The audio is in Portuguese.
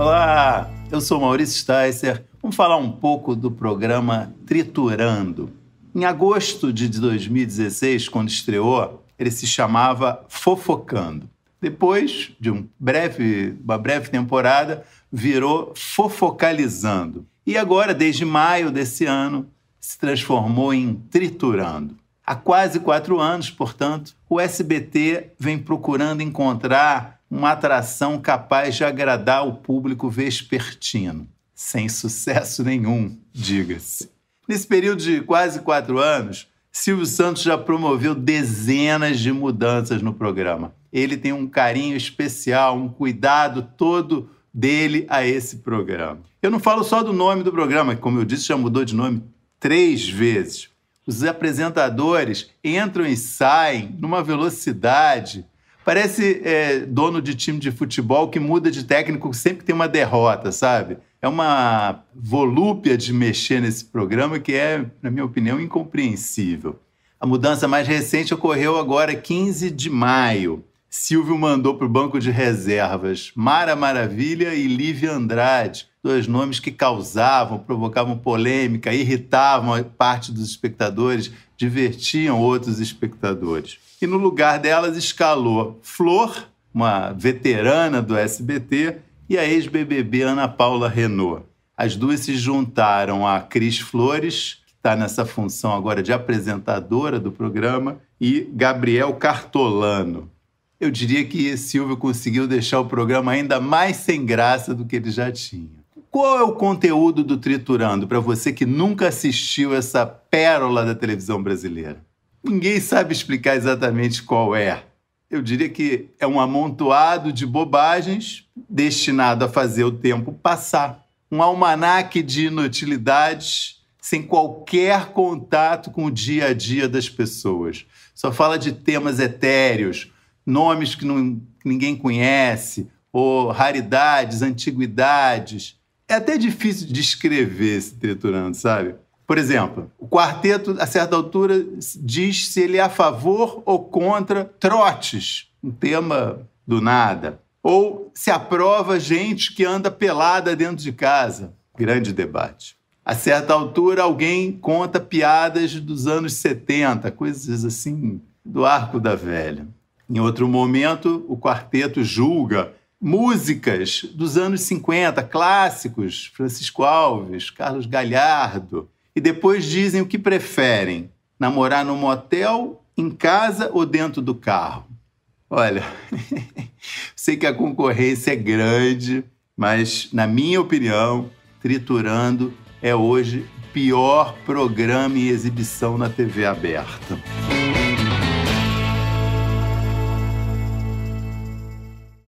Olá, eu sou Maurício Sticer. Vamos falar um pouco do programa Triturando. Em agosto de 2016, quando estreou, ele se chamava Fofocando. Depois de um breve, uma breve temporada, virou Fofocalizando. E agora, desde maio desse ano, se transformou em Triturando. Há quase quatro anos, portanto, o SBT vem procurando encontrar uma atração capaz de agradar o público vespertino. Sem sucesso nenhum, diga-se. Nesse período de quase quatro anos, Silvio Santos já promoveu dezenas de mudanças no programa. Ele tem um carinho especial, um cuidado todo dele a esse programa. Eu não falo só do nome do programa, que, como eu disse, já mudou de nome três vezes os apresentadores entram e saem numa velocidade. Parece é, dono de time de futebol que muda de técnico sempre tem uma derrota, sabe? É uma volúpia de mexer nesse programa que é, na minha opinião, incompreensível. A mudança mais recente ocorreu agora 15 de maio. Silvio mandou para o banco de reservas Mara Maravilha e Lívia Andrade, dois nomes que causavam, provocavam polêmica, irritavam parte dos espectadores, divertiam outros espectadores. E no lugar delas escalou Flor, uma veterana do SBT, e a ex-BBB Ana Paula Renault. As duas se juntaram a Cris Flores, que está nessa função agora de apresentadora do programa, e Gabriel Cartolano eu diria que Silvio conseguiu deixar o programa ainda mais sem graça do que ele já tinha. Qual é o conteúdo do Triturando para você que nunca assistiu essa pérola da televisão brasileira? Ninguém sabe explicar exatamente qual é. Eu diria que é um amontoado de bobagens destinado a fazer o tempo passar. Um almanaque de inutilidades sem qualquer contato com o dia a dia das pessoas. Só fala de temas etéreos, nomes que, não, que ninguém conhece, ou raridades, antiguidades. É até difícil de escrever esse triturando, sabe? Por exemplo, o quarteto, a certa altura, diz se ele é a favor ou contra trotes, um tema do nada. Ou se aprova gente que anda pelada dentro de casa. Grande debate. A certa altura, alguém conta piadas dos anos 70, coisas assim do arco da velha. Em outro momento, o quarteto julga músicas dos anos 50, clássicos, Francisco Alves, Carlos Galhardo, e depois dizem o que preferem: namorar no motel, em casa ou dentro do carro. Olha, sei que a concorrência é grande, mas, na minha opinião, Triturando é hoje o pior programa e exibição na TV aberta.